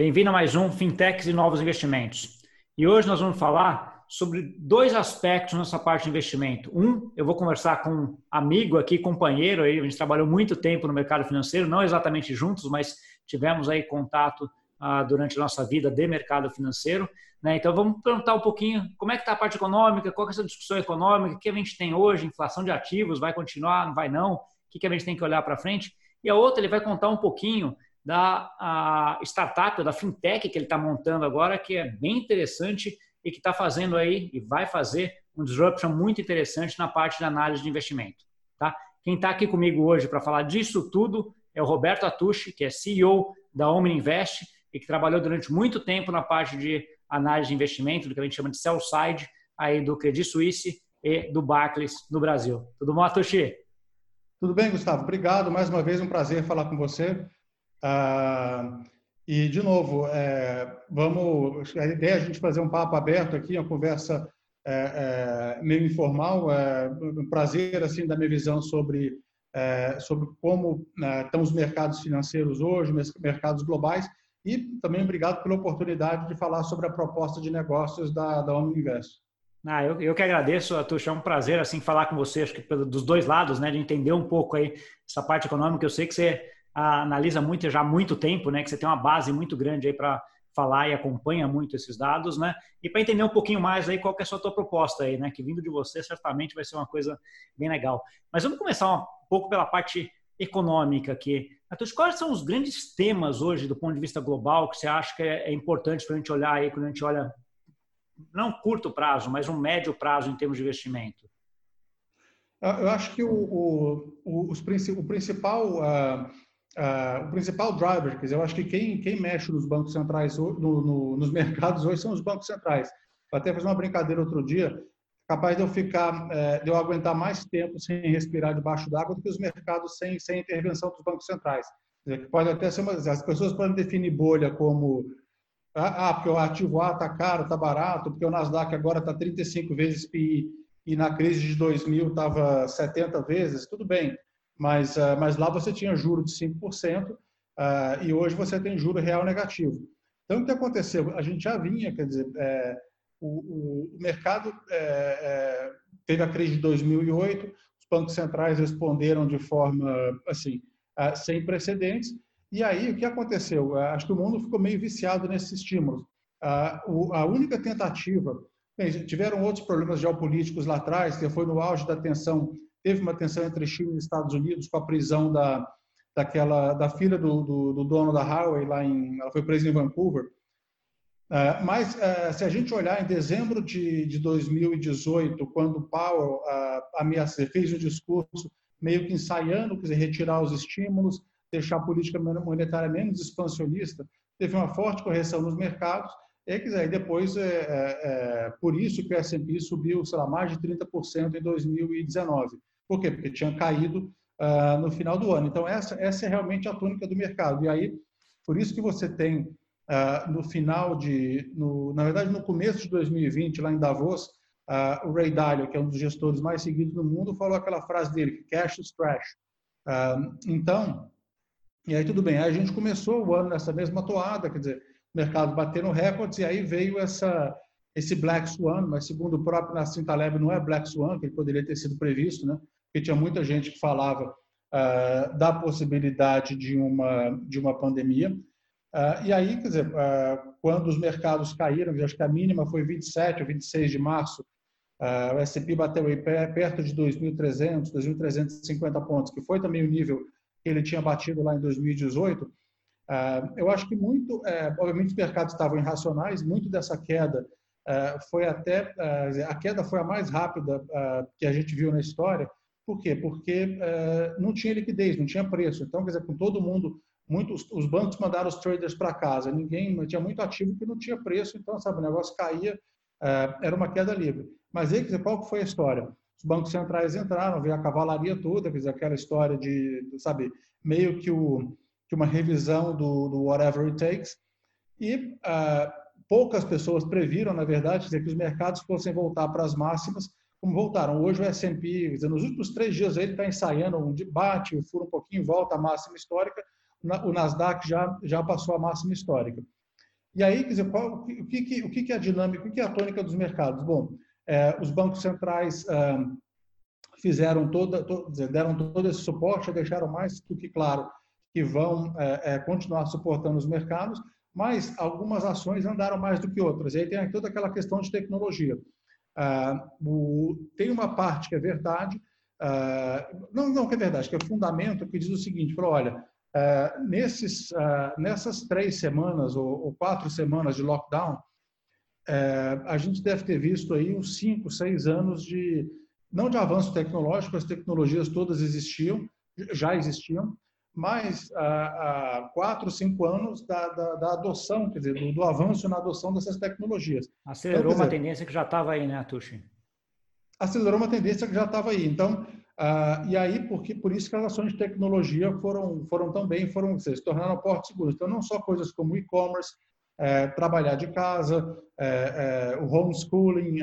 bem-vindo a mais um Fintechs e Novos Investimentos. E hoje nós vamos falar sobre dois aspectos nessa parte de investimento. Um, eu vou conversar com um amigo aqui, companheiro, aí, a gente trabalhou muito tempo no mercado financeiro, não exatamente juntos, mas tivemos aí contato ah, durante a nossa vida de mercado financeiro. Né? Então vamos perguntar um pouquinho como é que está a parte econômica, qual é essa discussão econômica, o que a gente tem hoje, inflação de ativos, vai continuar, não vai não, o que a gente tem que olhar para frente. E a outra, ele vai contar um pouquinho da startup, da fintech que ele está montando agora, que é bem interessante e que está fazendo aí e vai fazer um disruption muito interessante na parte de análise de investimento. Tá? Quem está aqui comigo hoje para falar disso tudo é o Roberto Atushi, que é CEO da Omni Invest e que trabalhou durante muito tempo na parte de análise de investimento, do que a gente chama de sell side, aí do Credit Suisse e do Barclays no Brasil. Tudo bom, Atushi? Tudo bem, Gustavo. Obrigado. Mais uma vez, um prazer falar com você. Ah, e, de novo, é, vamos. A ideia é a gente fazer um papo aberto aqui, uma conversa é, é, meio informal. É, um prazer, assim, da minha visão sobre, é, sobre como né, estão os mercados financeiros hoje, mercados globais. E também obrigado pela oportunidade de falar sobre a proposta de negócios da, da Omniverso. Ah, eu, eu que agradeço, Atuxa, é um prazer assim falar com você, acho que dos dois lados, né, de entender um pouco aí essa parte econômica. Eu sei que você analisa muito já há muito tempo, né? Que você tem uma base muito grande aí para falar e acompanha muito esses dados, né? E para entender um pouquinho mais aí qual que é a sua tua proposta aí, né? Que vindo de você certamente vai ser uma coisa bem legal. Mas vamos começar um pouco pela parte econômica aqui. Matheus, quais são os grandes temas hoje do ponto de vista global que você acha que é, é importante para a gente olhar aí quando a gente olha não curto prazo, mas um médio prazo em termos de investimento? Eu acho que o, o, o, os, o principal uh, Uh, o principal driver, quer dizer, eu acho que quem, quem mexe nos bancos centrais, no, no, nos mercados hoje são os bancos centrais. Eu até fiz uma brincadeira outro dia, capaz de eu ficar, é, de eu aguentar mais tempo sem respirar debaixo d'água do que os mercados sem, sem intervenção dos bancos centrais. Dizer, pode até ser uma, as pessoas podem definir bolha como ah, ah porque o ativo A está caro, está barato, porque o Nasdaq agora está 35 vezes PI e na crise de 2000 estava 70 vezes, tudo bem mas, uh, mas lá você tinha juro de 5% uh, ah, e hoje você tem juro real negativo. Então, o que aconteceu? A gente já vinha, quer dizer, é, o, o, mercado é, é, teve a crise de 2008, os bancos centrais responderam de forma, assim, uh, sem precedentes, e aí o que aconteceu? acho que o mundo ficou meio viciado nesses estímulos. a única tentativa, bem, tiveram outros problemas geopolíticos lá atrás, que foi no auge da tensão teve uma tensão entre Chile e Estados Unidos com a prisão da, daquela, da filha do, do, do dono da Huawei lá em, ela foi presa em Vancouver. Uh, mas uh, se a gente olhar em dezembro de, de 2018, quando Powell uh, ameaçou, fez um discurso meio que ensaiando, quer dizer, retirar os estímulos, deixar a política monetária menos expansionista, teve uma forte correção nos mercados. E quiser, depois, é, é, é, por isso que o S&P subiu, sei lá, mais de 30% em 2019. Por quê? Porque tinha caído uh, no final do ano. Então, essa, essa é realmente a tônica do mercado. E aí, por isso que você tem, uh, no final de, no, na verdade, no começo de 2020, lá em Davos, uh, o Ray Dalio, que é um dos gestores mais seguidos do mundo, falou aquela frase dele, cash is trash. então, e aí tudo bem. Aí a gente começou o ano nessa mesma toada, quer dizer, o mercado batendo recordes, e aí veio essa, esse Black Swan, mas segundo o próprio Nassim Taleb, não é Black Swan, que poderia ter sido previsto, né? Porque tinha muita gente que falava uh, da possibilidade de uma, de uma pandemia. Uh, e aí, quer dizer, uh, quando os mercados caíram, acho que a mínima foi 27 ou 26 de março, o S&P bateu aí perto de 2.300, 2.350 pontos, que foi também o nível que ele tinha batido lá em 2018. eu acho que muito, eh, obviamente os mercados estavam irracionais, muito dessa queda foi até, a queda foi a mais rápida que a gente viu na história, por quê? Porque uh, não tinha liquidez, não tinha preço. Então, quer dizer, com todo mundo, muitos, os bancos mandaram os traders para casa, ninguém tinha muito ativo que não tinha preço, então, sabe, o negócio caía, uh, era uma queda livre. Mas aí, quer dizer, qual que foi a história? Os bancos centrais entraram, veio a cavalaria toda, quer dizer, aquela história de, sabe, meio que, o, que uma revisão do, do whatever it takes, e uh, poucas pessoas previram, na verdade, dizer, que os mercados fossem voltar para as máximas como voltaram. Hoje o S&P, nos últimos três dias ele está ensaiando um debate, fura um pouquinho, volta à máxima histórica. O Nasdaq já, já passou a máxima histórica. E aí, quer dizer, qual, o, que, o que é a dinâmica, o que é a tônica dos mercados? Bom, é, os bancos centrais ah, fizeram toda, to, deram todo esse suporte, deixaram mais do que claro que vão é, é, continuar suportando os mercados, mas algumas ações andaram mais do que outras. E aí tem toda aquela questão de tecnologia. Ah, o, tem uma parte que é verdade, ah, não, não que é verdade, que é fundamento, que diz o seguinte, falou, olha, ah, nesses, ah, nessas três semanas ou, ou, quatro semanas de lockdown, ah, a gente deve ter visto aí uns cinco, seis anos de, não de avanço tecnológico, as tecnologias todas existiam, já existiam, mas há, quatro, cinco anos da, da, da, adoção, quer dizer, do, do, avanço na adoção dessas tecnologias. Acelerou então, dizer, uma tendência que já estava aí, né, Atushi? Acelerou uma tendência que já estava aí. Então, ah, e aí, porque, por isso que as ações de tecnologia foram, foram também, foram, se tornaram portos seguros. Então, não só coisas como e-commerce, é, trabalhar de casa, é, é, o homeschooling,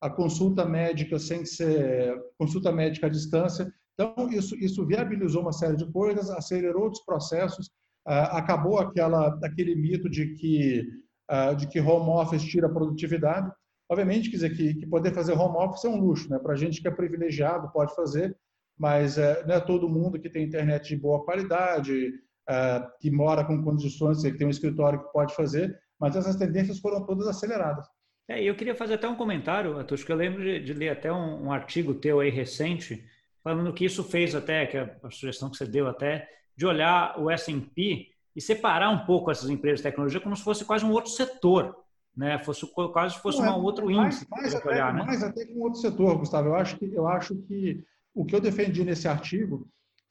a consulta médica sem ser consulta médica à distância, então, isso, isso viabilizou uma série de coisas, acelerou os processos, ah, acabou aquela, aquele mito de que, ah, de que home office tira produtividade. Obviamente, quer dizer, que, que poder fazer home office é um luxo, né? Para a gente que é privilegiado pode fazer, mas é, não é todo mundo que tem internet de boa qualidade, é, que mora com condições, que tem um escritório que pode fazer, mas essas tendências foram todas aceleradas. É, eu queria fazer até um comentário, Atush, que eu lembro de, de ler até um, um, artigo teu aí recente, falando que isso fez até, que é a sugestão que você deu até, de olhar o S&P e separar um pouco essas empresas de tecnologia como se fosse quase um outro setor, né? Fosse quase fosse um é, outro índice. Mais, mais, até, olhar, né? mais até que um outro setor, Gustavo. Eu acho que eu acho que o que eu defendi nesse artigo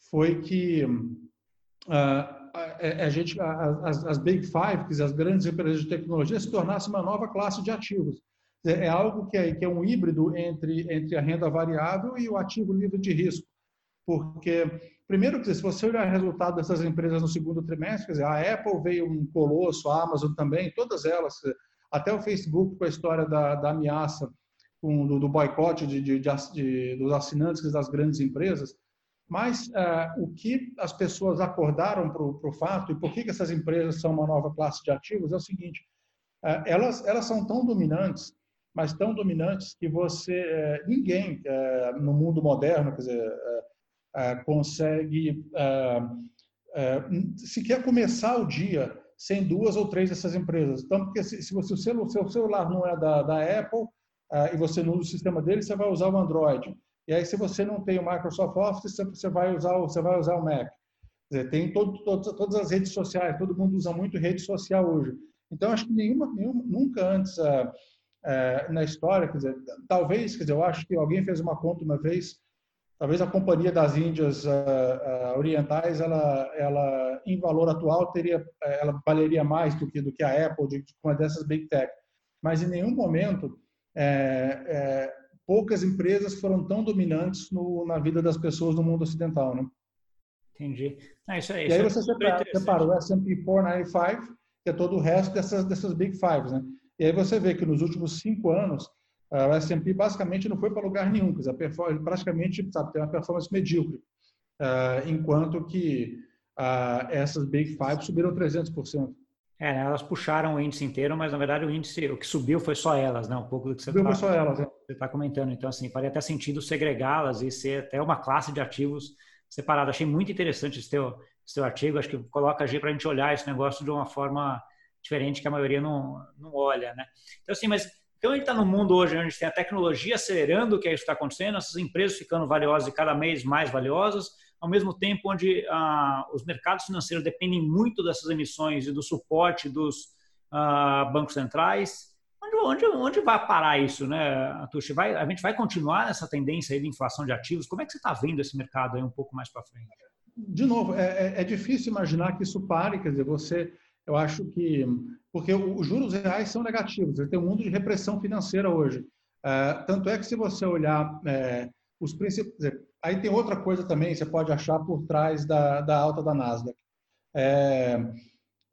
foi que uh, a, a, gente, as, as Big Five, as grandes empresas de tecnologia, se tornassem uma nova classe de ativos. É, é algo que é, que é um híbrido entre, entre a renda variável e o ativo livre de risco. Porque, primeiro, se você olhar o resultado dessas empresas no segundo trimestre, quer dizer, a Apple veio um colosso, a Amazon também, todas elas, até o Facebook com a história da, da ameaça com, do, do boicote de, de, de, dos assinantes das grandes empresas, mas uh, o que as pessoas acordaram para o fato e por que, que essas empresas são uma nova classe de ativos é o seguinte: uh, elas, elas são tão dominantes mas tão dominantes que você é, ninguém é, no mundo moderno, quer dizer, é, consegue sequer começar o dia sem duas ou três dessas empresas. Então, porque se, se o seu, celular não é da, da Apple e você não usa o sistema dele, você vai usar o Android. E aí, se você não tem o Microsoft Office, você vai usar o, você vai usar o Mac. Dizer, tem todo, todo, todas as redes sociais, todo mundo usa muito rede social hoje. Então, acho que nenhuma, nenhuma nunca antes é, na história, quer dizer, talvez, quer dizer, eu acho que alguém fez uma conta uma vez, talvez a companhia das Índias uh, uh, Orientais, ela, ela em valor atual teria, ela valeria mais do que do que a Apple, de, de uma dessas big tech, mas em nenhum momento é, é, poucas empresas foram tão dominantes no, na vida das pessoas no mundo ocidental, né? Entendi. Ah, isso aí, e aí você separa, separa o S&P 495, que é todo o resto dessas, dessas big fives, né? E aí você vê que nos últimos cinco anos, a S&P basicamente não foi para lugar nenhum, quer dizer, praticamente sabe, tem uma performance medíocre, uh, enquanto que uh, essas Big Five subiram 300%. É, né, elas puxaram o índice inteiro, mas na verdade o índice, o que subiu foi só elas, né? Um pouco do que você está tá comentando. Então, assim, faria até sentido segregá-las e ser até uma classe de ativos separada. Achei muito interessante esse teu, esse teu artigo, acho que coloca a para a gente olhar esse negócio de uma forma diferente que a maioria não, não olha, né? Então, assim, mas então gente está no mundo hoje onde tem a tecnologia acelerando o que é está acontecendo, essas empresas ficando valiosas e cada mês mais valiosas, ao mesmo tempo onde ah, os mercados financeiros dependem muito dessas emissões e do suporte dos ah, bancos centrais. Onde, onde, onde vai parar isso, né, Atushi? Vai, a gente vai continuar nessa tendência de inflação de ativos? Como é que você está vendo esse mercado aí um pouco mais para frente? De novo, é, é, é difícil imaginar que isso pare, quer dizer, você eu acho que porque os juros reais são negativos, tem um mundo de repressão financeira hoje. É, tanto é que se você olhar é, os principais, aí tem outra coisa também, você pode achar por trás da, da alta da Nasdaq. É,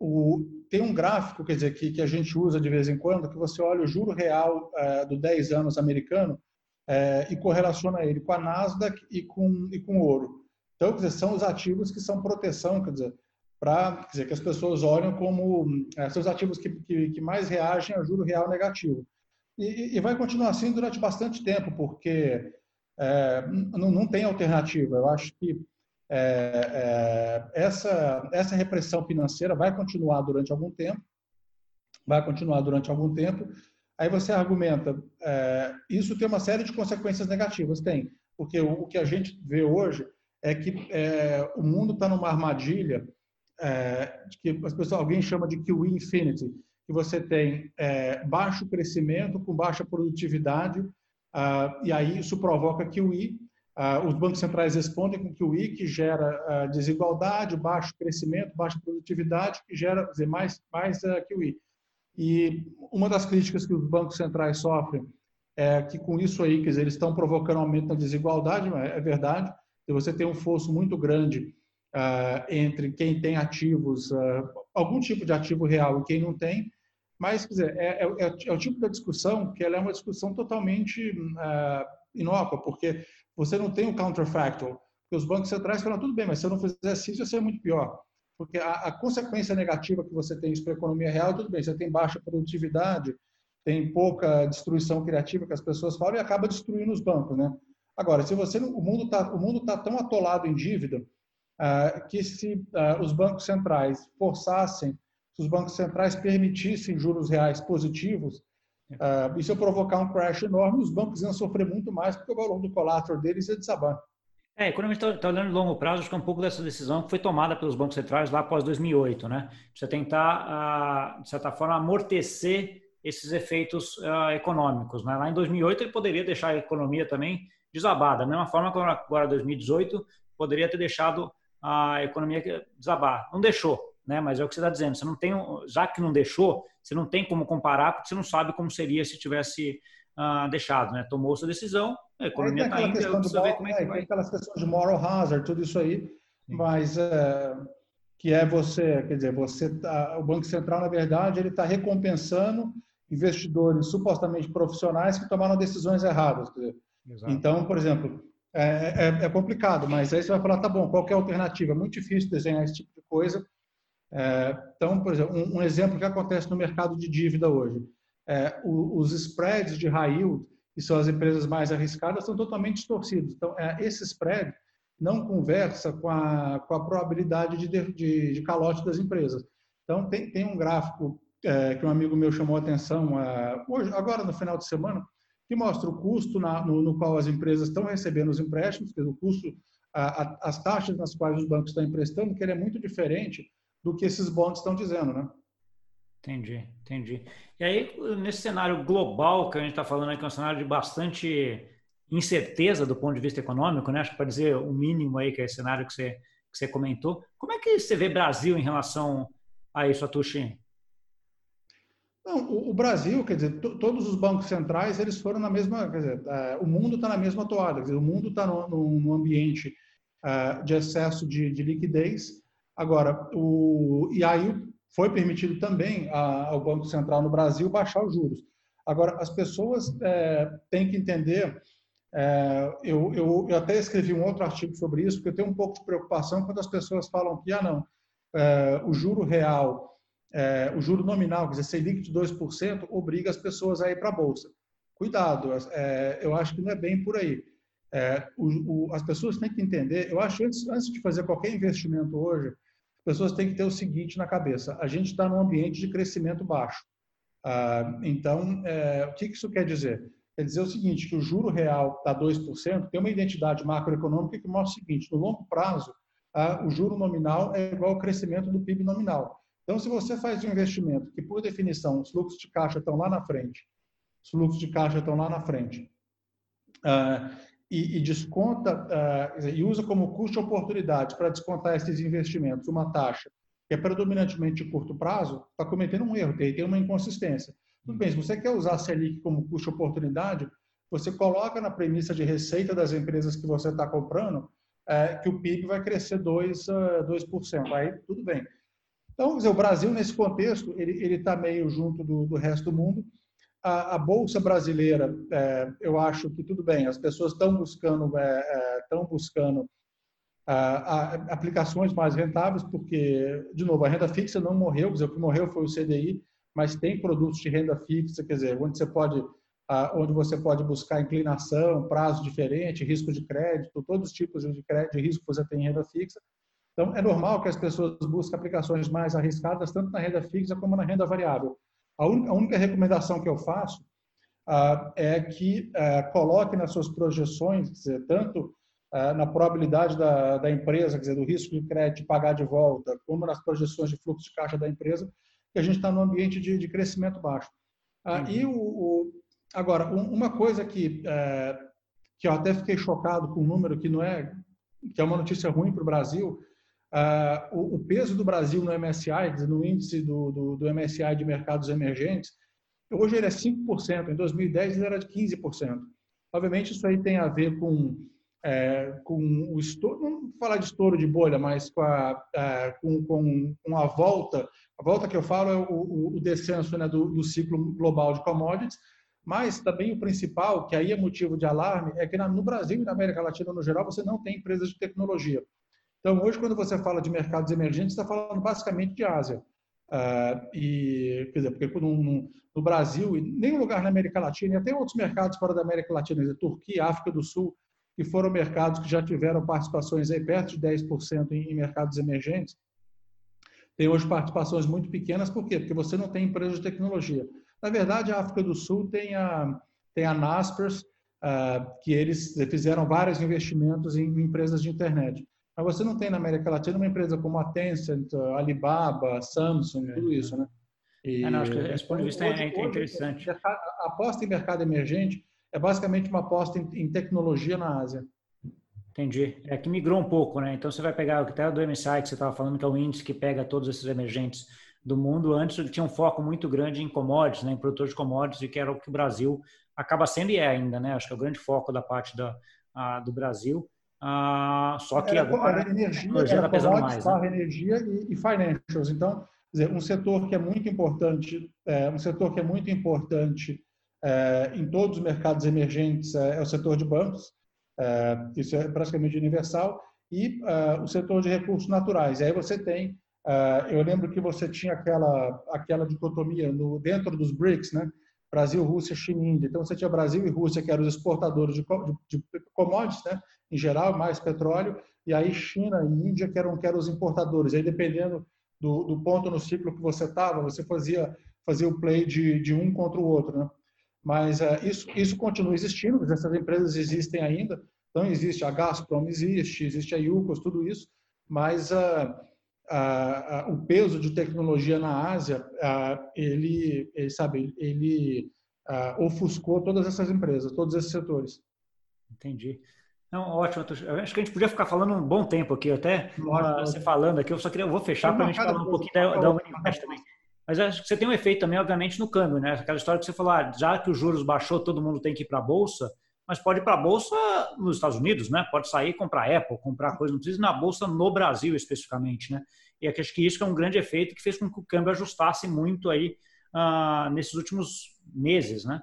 o, tem um gráfico, quer dizer, que, que a gente usa de vez em quando, que você olha o juro real do 10 anos americano e correlaciona ele com a Nasdaq e com, e com o ouro. Então, quer dizer, são os ativos que são proteção, quer dizer, para dizer que as pessoas olham como é, seus ativos que, que, que, mais reagem a juro real negativo. E, e vai continuar assim durante bastante tempo, porque é, não, não, tem alternativa. Eu acho que é, é, essa, essa repressão financeira vai continuar durante algum tempo, vai continuar durante algum tempo. Aí você argumenta, é, isso tem uma série de consequências negativas, tem, porque o, o que a gente vê hoje é que é, o mundo está numa armadilha é, que as pessoas, alguém chama de QE infinity, que você tem é, baixo crescimento com baixa produtividade, ah, e aí isso provoca QE. Ah, os bancos centrais respondem com QE, que gera ah, desigualdade, baixo crescimento, baixa produtividade, que gera dizer, mais, mais uh, QE. E uma das críticas que os bancos centrais sofrem é que com isso aí, quer dizer, eles estão provocando aumento da desigualdade, é verdade, se você tem um fosso muito grande entre quem tem ativos, uh, algum tipo de ativo real e quem não tem, mas, quer dizer, é, é, é, é o tipo da discussão que ela é uma discussão totalmente uh, inócua, porque você não tem o counterfactual. Porque os bancos centrais falam, tudo bem, mas se eu não fizesse isso, ia ser muito pior. Porque a, a consequência negativa que você tem isso para a economia real, tudo bem, você tem baixa produtividade, tem pouca destruição criativa que as pessoas falam e acaba destruindo os bancos, né? Agora, se você o mundo está o mundo tá tão atolado em dívida que se uh, os bancos centrais forçassem se os bancos centrais permitissem juros reais positivos, uh, isso ia provocar um crash enorme, os bancos iam sofrer muito mais, porque o valor do collateral deles ia desabar. É, a gente está tá olhando longo prazo, acho que é um pouco dessa decisão que foi tomada pelos bancos centrais lá após 2008, né? Você tentar, de certa forma, amortecer esses efeitos econômicos. Né? Lá em 2008 ele poderia deixar a economia também desabada, da mesma forma que agora 2018 poderia ter deixado a economia desabar. Não deixou né? Mas é o que você está dizendo. Você não tem, já que não deixou, você não tem como comparar porque você não sabe como seria se tivesse uh, deixado, né? Tomou sua decisão, a economia está indo, eu preciso ver como é que é, vai. Tem aquelas questões de moral hazard, tudo isso aí, Sim. mas é, que é você, quer dizer, você tá, o Banco Central na verdade ele está recompensando investidores supostamente profissionais que tomaram decisões erradas. Então, por exemplo, é, é, é, complicado, mas aí você vai falar, tá bom, qual é a alternativa? É muito difícil desenhar esse tipo de coisa. É, então, por exemplo, um, um, exemplo que acontece no mercado de dívida hoje. É, o, os spreads de high yield, que são as empresas mais arriscadas, são totalmente distorcidos. Então, é, esse spread não conversa com a, com a probabilidade de, de, de calote das empresas. Então, tem, tem um gráfico é, que um amigo meu chamou a atenção hoje, agora no final de semana, que mostra o custo na, no, no, qual as empresas estão recebendo os empréstimos, o custo, a, a, as taxas nas quais os bancos estão emprestando, que ele é muito diferente do que esses bonds estão dizendo, né? Entendi, entendi. E aí, nesse cenário global que a gente está falando aqui, é um cenário de bastante incerteza do ponto de vista econômico, né? Acho que para dizer o mínimo aí, que é esse cenário que você, que você comentou. Como é que você vê Brasil em relação a isso, Atushi? Não, o, Brasil, quer dizer, todos os bancos centrais, eles foram na mesma, quer dizer, uh, o mundo está na mesma toada, dizer, o mundo está num ambiente uh, de excesso de, de liquidez, Agora, o, e aí foi permitido também a, ao Banco Central no Brasil baixar os juros. Agora, as pessoas é, têm que entender. É, eu, eu, eu, até escrevi um outro artigo sobre isso, porque eu tenho um pouco de preocupação quando as pessoas falam que, ah, não, é, o juro real, é, o juro nominal, quer dizer, Selic de 2%, obriga as pessoas a ir para a Bolsa. Cuidado, é, eu acho que não é bem por aí. É, o, o, as pessoas têm que entender, eu acho, antes, antes de fazer qualquer investimento hoje, pessoas têm que ter o seguinte na cabeça: a gente está num ambiente de crescimento baixo. Ah, então, é, o que isso quer dizer? Quer dizer o seguinte: que o juro real está 2%, tem uma identidade macroeconômica que mostra o seguinte: no longo prazo, ah, o juro nominal é igual ao crescimento do PIB nominal. Então, se você faz um investimento que, por definição, os fluxos de caixa estão lá na frente, os fluxos de caixa estão lá na frente, ah, e, e desconta uh, e usa como custo oportunidade para descontar esses investimentos uma taxa que é predominantemente de curto prazo, está cometendo um erro, tem, tem uma inconsistência. Tudo bem, se você quer usar a Selic como custo oportunidade, você coloca na premissa de receita das empresas que você está comprando é, que o PIB vai crescer 2%, uh, 2%. Aí tudo bem. Então, dizer, o Brasil, nesse contexto, ele está meio junto do, do resto do mundo a, a bolsa brasileira, é, eu acho que tudo bem, as pessoas estão buscando, é, é buscando aplicações mais rentáveis, porque, de novo, a renda fixa não morreu, dizer, o que morreu foi o CDI, mas tem produtos de renda fixa, quer dizer, onde você pode, onde você pode buscar inclinação, prazo diferente, risco de crédito, todos os tipos de, crédito, de risco que você tem em renda fixa. Então, é normal que as pessoas busquem aplicações mais arriscadas, tanto na renda fixa como na renda variável. A única, a única recomendação que eu faço uh, é que uh, coloque nas suas projeções, dizer, tanto uh, na probabilidade da, da empresa, quer dizer, do risco de crédito pagar de volta, como nas projeções de fluxo de caixa da empresa, que a gente está num ambiente de, de, crescimento baixo. Uhum. E o, o, agora, um, uma coisa que, eh, que eu até fiquei chocado com o número, que não é, que é uma notícia ruim para o Brasil, Uh, o, o, peso do Brasil no MSI, no índice do, do, do, MSI de mercados emergentes, hoje ele é 5%, em 2010 ele era de 15%. Obviamente isso aí tem a ver com, é, com o estouro, não falar de estouro de bolha, mas com a, é, com, com, com, a volta, a volta que eu falo é o, o, o descenso né, do, do ciclo global de commodities, mas também o principal, que aí é motivo de alarme, é que no Brasil e na América Latina no geral você não tem empresas de tecnologia. Então, hoje, quando você fala de mercados emergentes, está falando basicamente de Ásia. Uh, e, quer dizer, porque no, no, Brasil, e nem lugar na América Latina, e até outros mercados fora da América Latina, dizer, Turquia, África do Sul, que foram mercados que já tiveram participações aí perto de 10% em, em mercados emergentes, tem hoje participações muito pequenas, por quê? Porque você não tem empresas de tecnologia. Na verdade, a África do Sul tem a, tem a Naspers, uh, que eles fizeram vários investimentos em, em empresas de internet. Mas você não tem na América Latina uma empresa como a Tencent, a Alibaba, Samsung, tudo isso, né? E, é, não, acho que esse ponto de vista é, é interessante. A aposta em mercado emergente é basicamente uma aposta em, em tecnologia na Ásia. Entendi. É que migrou um pouco, né? Então você vai pegar o que até do MSI que você estava falando, que é o índice que pega todos esses emergentes do mundo. Antes ele tinha um foco muito grande em commodities, né? em produtores de commodities, e que era o que o Brasil acaba sendo e é ainda, né? Acho que é o grande foco da parte da, a, do Brasil. Ah, só que era, agora era energia, a era tá pesando mais. Né? energia e, e, financials. Então, dizer, um setor que é muito importante, é, um setor que é muito importante é, em todos os mercados emergentes é, é o setor de bancos. É, isso é praticamente universal e é, o setor de recursos naturais. E aí você tem, é, eu lembro que você tinha aquela aquela dicotomia no dentro dos BRICS, né? Brasil, Rússia, China Índia. Então você tinha Brasil e Rússia que eram os exportadores de, de, de commodities, né? Em geral, mais petróleo, e aí China e Índia que eram, que eram os importadores. Aí, dependendo do, do ponto no ciclo que você estava, você fazia, fazia o play de, de um contra o outro. Né? Mas uh, isso, isso continua existindo, essas empresas existem ainda. Então, existe a Gazprom, existe, existe a Yukos, tudo isso, mas uh, uh, o peso de tecnologia na Ásia, ele, ele, sabe, ele ofuscou todas essas empresas, todos esses setores. Entendi. Não, ótimo. Acho que a gente podia ficar falando um bom tempo aqui, até você falando aqui. Eu só queria, eu vou fechar para a gente falar um pouquinho da, da Uninvest também. Mas acho que você tem um efeito também, obviamente, no câmbio, né? Aquela história que você falou, ah, já que os juros baixou, todo mundo tem que ir para a bolsa, mas pode ir para a bolsa nos Estados Unidos, né? Pode sair comprar Apple, comprar coisa, não precisa ir na bolsa no Brasil especificamente, né? E acho que isso é um grande efeito que fez com que o câmbio ajustasse muito aí uh, nesses últimos meses, né?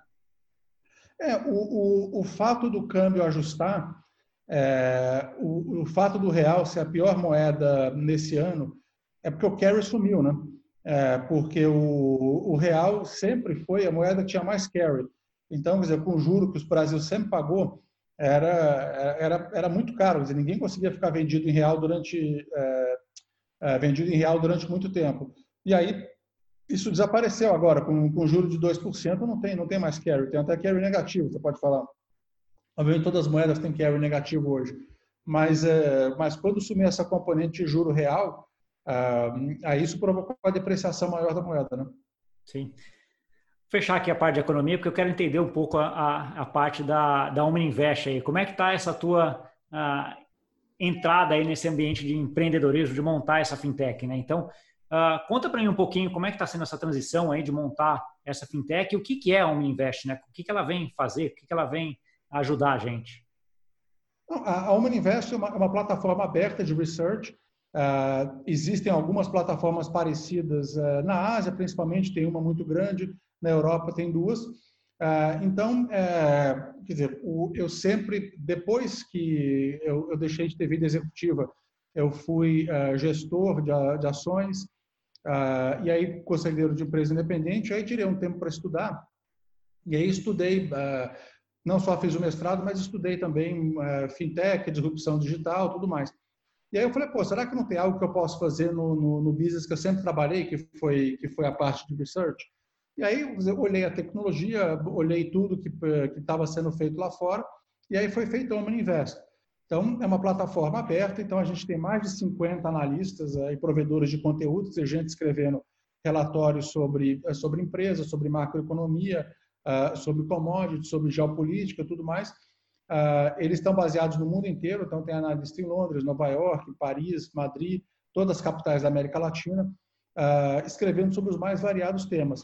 É, o, o, o fato do câmbio ajustar é, o, o, fato do real ser a pior moeda nesse ano é porque o carry sumiu, né? É, porque o, o, real sempre foi a moeda que tinha mais carry. Então, quer dizer, com o juro que o Brasil sempre pagou, era, era, era muito caro. Dizer, ninguém conseguia ficar vendido em real durante é, é vendido em real durante muito tempo. E aí isso desapareceu agora com, com juro de 2%, não tem não tem mais carry, tem até carry negativo, você pode falar. Obviamente, todas as moedas têm carry negativo hoje. Mas, é, mas quando sumir essa componente de juro real, ah, aí isso provocou a depreciação maior da moeda. Né? Sim. Fechar aqui a parte de economia, porque eu quero entender um pouco a, a, a parte da, da Invest aí. Como é que está essa tua ah, entrada aí nesse ambiente de empreendedorismo, de montar essa fintech, né? Então, Uh, conta para mim um pouquinho como é que está sendo essa transição aí de montar essa fintech e o que, que é a Invest, né? O que, que ela vem fazer, o que, que ela vem ajudar a gente? A Human Invest é uma, é uma plataforma aberta de research. Uh, existem algumas plataformas parecidas uh, na Ásia, principalmente, tem uma muito grande, na Europa tem duas. Uh, então, uh, quer dizer, o, eu sempre, depois que eu, eu, deixei de ter vida executiva, eu fui gestor de, de ações, e aí conselheiro de empresa independente, aí tirei um tempo para estudar, e aí estudei, não só fiz o mestrado, mas estudei também fintech, disrupção digital, tudo mais. E aí eu falei, pô, será que não tem algo que eu posso fazer no, no, no business que eu sempre trabalhei, que foi, que foi a parte de research? E aí eu olhei a tecnologia, olhei tudo que estava sendo feito lá fora, e aí foi feito a Omni Invest. Então, é uma plataforma aberta, então a gente tem mais de 50 analistas eh, e provedores de conteúdo, gente escrevendo relatórios sobre, eh, sobre empresas, sobre macroeconomia, uh, sobre commodities, sobre geopolítica tudo mais. Uh, eles estão baseados no mundo inteiro, então tem analista em Londres, Nova York, Paris, Madrid, todas as capitais da América Latina, uh, escrevendo sobre os mais variados temas.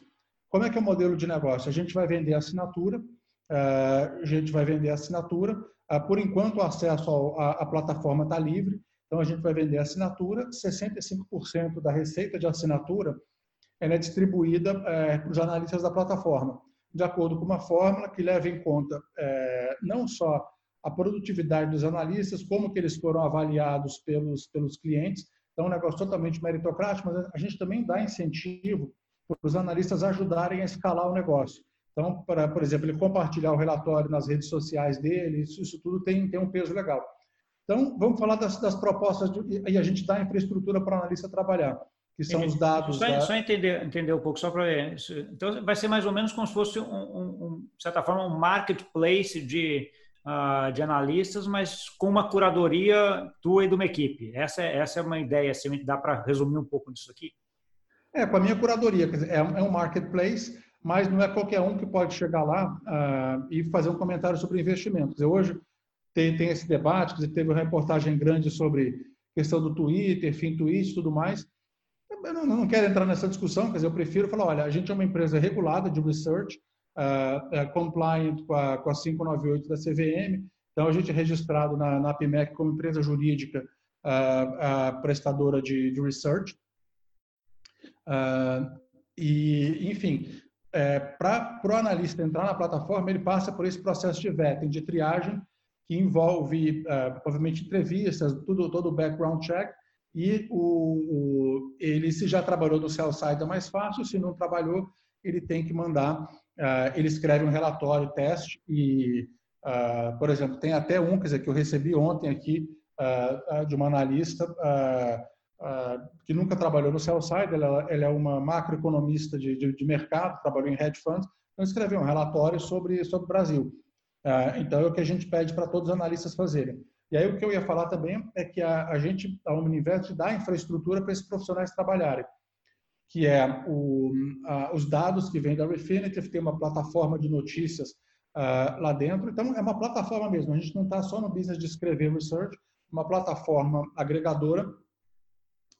Como é que é o modelo de negócio? A gente vai vender assinatura, eh, a gente vai vender assinatura. Eh, por enquanto, o acesso à plataforma está livre, então a gente vai vender assinatura. 65% da receita de assinatura é distribuída é, para os analistas da plataforma, de acordo com uma fórmula que leva em conta é, não só a produtividade dos analistas, como que eles foram avaliados pelos, pelos clientes. Então, é um negócio totalmente meritocrático, mas a gente também dá incentivo para os analistas ajudarem a escalar o negócio. Então, para, por exemplo, ele compartilhar o relatório nas redes sociais dele, isso, isso tudo tem, tem um peso legal. Então, vamos falar das, das propostas de, e a gente dá infraestrutura para o analista trabalhar, que são os dados. Só, da... só entender, entender um pouco, só para ver. Então, vai ser mais ou menos como se fosse, um, um, de certa forma, um marketplace de, uh, de analistas, mas com uma curadoria tua e de uma equipe. Essa é, essa é uma ideia, assim, dá para resumir um pouco disso aqui? É, com a minha curadoria. Dizer, é, um, é, um, marketplace, mas não é qualquer um que pode chegar lá uh, e fazer um comentário sobre investimentos. Dizer, hoje tem, tem esse debate, dizer, teve uma reportagem grande sobre questão do Twitter, fim tweet e tudo mais. Eu não, não, quero entrar nessa discussão, quer dizer, eu prefiro falar, olha, a gente é uma empresa regulada de research, uh, compliant com a, com a 598 da CVM, então a gente é registrado na, na APMEC como empresa jurídica uh, prestadora de, de research, Uh, e, enfim, é, para o analista entrar na plataforma, ele passa por esse processo de vetting, de triagem, que envolve, uh, provavelmente, entrevistas, tudo, todo o background check, e o, ele, se já trabalhou no sell side, é mais fácil, se não trabalhou, ele tem que mandar, uh, ele escreve um relatório, teste, e, uh, por exemplo, tem até um, quer dizer, que eu recebi ontem aqui, uh, de uma analista, que nunca trabalhou no sell side, ela, ela é uma macroeconomista de, de, de, mercado, trabalhou em hedge funds, então escreveu um relatório sobre, sobre o Brasil. Então é o que a gente pede para todos os analistas fazerem. E aí o que eu ia falar também é que a, a gente, a Omninvest, dá infraestrutura para esses profissionais trabalharem, que é o, uh, os dados que vêm da Refinitiv, tem uma plataforma de notícias uh, lá dentro. Então é uma plataforma mesmo, a gente não está só no business de escrever research, uma plataforma agregadora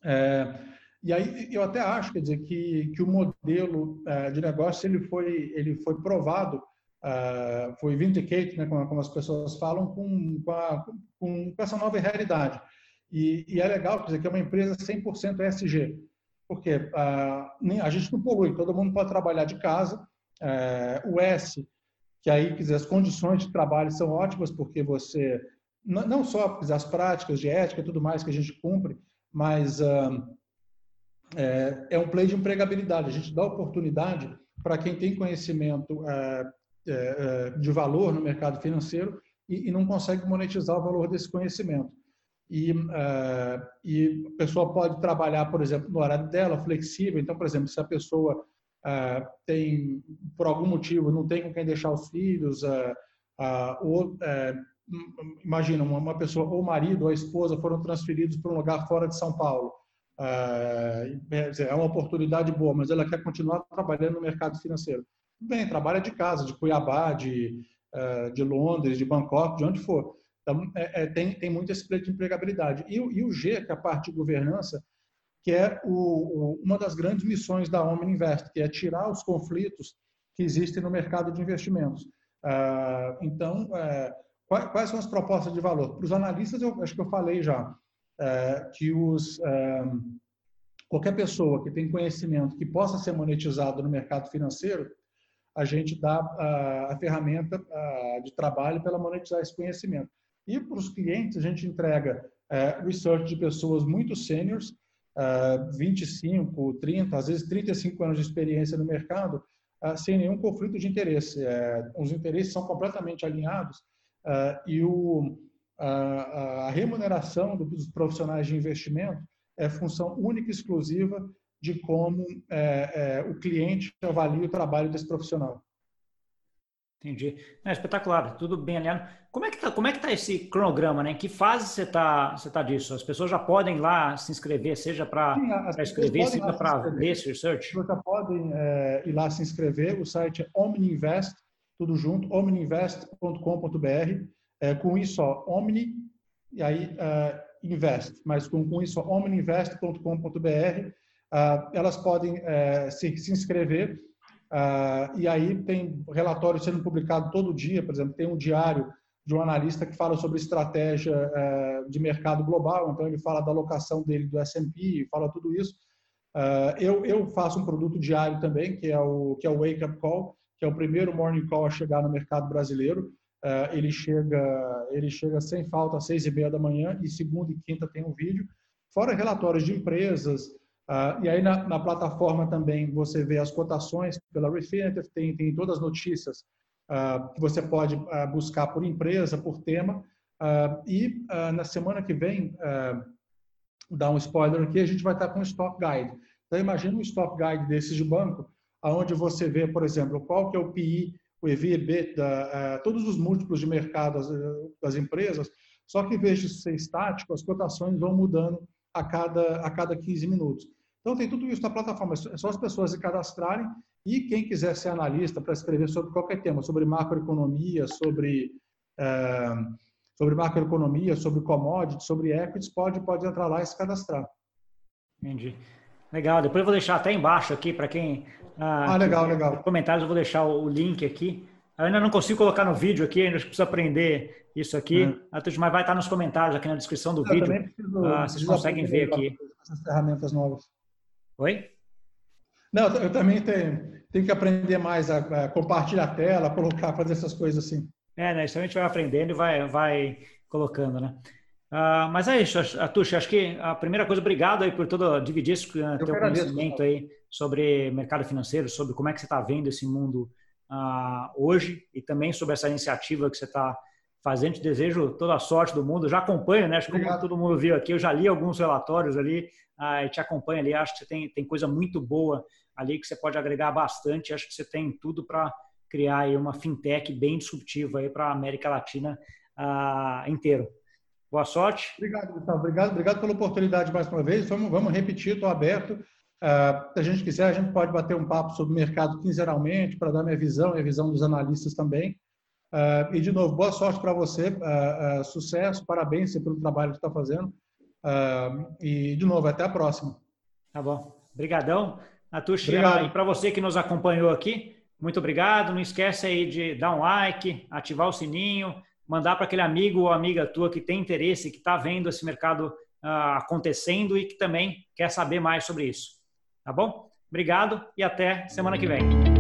é, e aí eu até acho, quer dizer, que, que o modelo é, de negócio ele foi, ele foi provado, é, foi vindicated, né, como, como, as pessoas falam, com, com, a, com, essa nova realidade. E, e, é legal, quer dizer, que é uma empresa 100% ESG, porque a, a gente não polui, todo mundo pode trabalhar de casa, é, o S, que aí, quer dizer, as condições de trabalho são ótimas, porque você, não só dizer, as práticas de ética e tudo mais que a gente cumpre, mas uh, é, é, um play de empregabilidade. A gente dá oportunidade para quem tem conhecimento uh, uh, de valor no mercado financeiro e, não consegue monetizar o valor desse conhecimento. E, e a pessoa pode trabalhar, por exemplo, no horário dela, flexível. Então, por exemplo, se a pessoa tem, por algum motivo, não tem com quem deixar os filhos, ou imagina, uma pessoa, ou o marido ou a esposa foram transferidos para um lugar fora de São Paulo. É, é uma oportunidade boa, mas ela quer continuar trabalhando no mercado financeiro. Bem, trabalha de casa, de Cuiabá, de, é, de Londres, de Bangkok, de onde for. Então, é, é, tem, tem muito esse de empregabilidade. E, e, o G, que é a parte de governança, que é o, o, uma das grandes missões da Omni Invest, que é tirar os conflitos que existem no mercado de investimentos. Uh, então, uh, Quais são as propostas de valor? Para os analistas, eu acho que eu falei já é, que os, é, qualquer pessoa que tem conhecimento que possa ser monetizado no mercado financeiro, a gente dá a, a ferramenta a, de trabalho para monetizar esse conhecimento. E para os clientes, a gente entrega é, research de pessoas muito seniors, é, 25, 30, às vezes 35 anos de experiência no mercado, é, sem nenhum conflito de interesse. É, os interesses são completamente alinhados é, e o, a, a remuneração dos profissionais de investimento é função única e exclusiva de como é, é, o cliente avalia o trabalho desse profissional. Entendi. É espetacular, tudo bem alinhado. Como é que tá, como é que tá esse cronograma, né? Em que fase você está você tá disso? As pessoas já podem lá se inscrever, seja para escrever, seja para ver esse research? As pessoas já podem é, ir lá se inscrever. O site é OmniInvest, tudo junto, omniinvest.com.br. É, com isso, ó, Omni, e aí uh, Invest, mas com, com isso, omniinvest.com.br ah, elas podem eh, se, se inscrever ah, e aí tem relatórios sendo publicados todo dia, por exemplo, tem um diário de um analista que fala sobre estratégia eh, de mercado global, então ele fala da alocação dele do S&P, fala tudo isso. Ah, eu, eu faço um produto diário também, que é o que é o Wake Up Call, que é o primeiro morning call a chegar no mercado brasileiro. ele chega ele chega sem falta às seis e meia da manhã e segunda e quinta tem um vídeo. Fora relatórios de empresas, Uh, e aí na, na, plataforma também você vê as cotações pela Refinitiv, tem, tem todas as notícias uh, que você pode uh, buscar por empresa, por tema. e na semana que vem, dar um spoiler aqui, a gente vai estar com um Stock Guide. Então imagina um Stock Guide desses de banco, aonde você vê, por exemplo, qual que é o PI, o EV, todos os múltiplos de mercado das, das empresas, só que em vez de ser estático, as cotações vão mudando a cada, a cada 15 minutos. Então, tem tudo isso na plataforma. É só as pessoas se cadastrarem e quem quiser ser analista para escrever sobre qualquer tema, sobre macroeconomia, sobre, é, sobre macroeconomia, sobre commodities, sobre equities, pode, pode entrar lá e se cadastrar. Entendi. Legal. Depois eu vou deixar até embaixo aqui para quem. Ah, ah legal, legal. comentários eu vou deixar o link aqui. Eu ainda não consigo colocar no vídeo aqui, ainda preciso aprender isso aqui. Hum. Mas vai estar nos comentários aqui na descrição do eu vídeo. Preciso, ah, vocês conseguem ver aqui. Essas ferramentas novas. Oi? Não, eu também tenho, tenho que aprender mais a, a compartilhar a tela, colocar, fazer essas coisas assim. É, né? Isso a gente vai aprendendo e vai, vai colocando, né? Uh, mas é isso, Atush, acho que a primeira coisa, obrigado aí por todo dividir esse uh, teu conhecimento aí sobre mercado financeiro, sobre como é que você está vendo esse mundo uh, hoje e também sobre essa iniciativa que você está fazendo. Te desejo toda a sorte do mundo. Já acompanho, né? Acho que como todo mundo viu aqui, eu já li alguns relatórios ali ah, te acompanha ali. Acho que você tem, tem coisa muito boa ali que você pode agregar bastante. Acho que você tem tudo para criar aí uma fintech bem disruptiva aí para a América Latina ah, inteiro. Boa sorte. Obrigado, Gustavo. Obrigado, obrigado pela oportunidade mais uma vez. Vamos, vamos repetir, estou aberto. Uh, se a gente quiser, a gente pode bater um papo sobre o mercado quinzenalmente para dar minha visão e a visão dos analistas também. Uh, e, de novo, boa sorte para você, uh, sucesso, parabéns pelo trabalho que está fazendo. Uh, e, de novo, até a próxima. Tá bom. Obrigadão. Natushi, e para você que nos acompanhou aqui, muito obrigado. Não esquece aí de dar um like, ativar o sininho, mandar para aquele amigo ou amiga tua que tem interesse, que está vendo esse mercado uh, acontecendo e que também quer saber mais sobre isso. Tá bom? Obrigado e até semana que vem.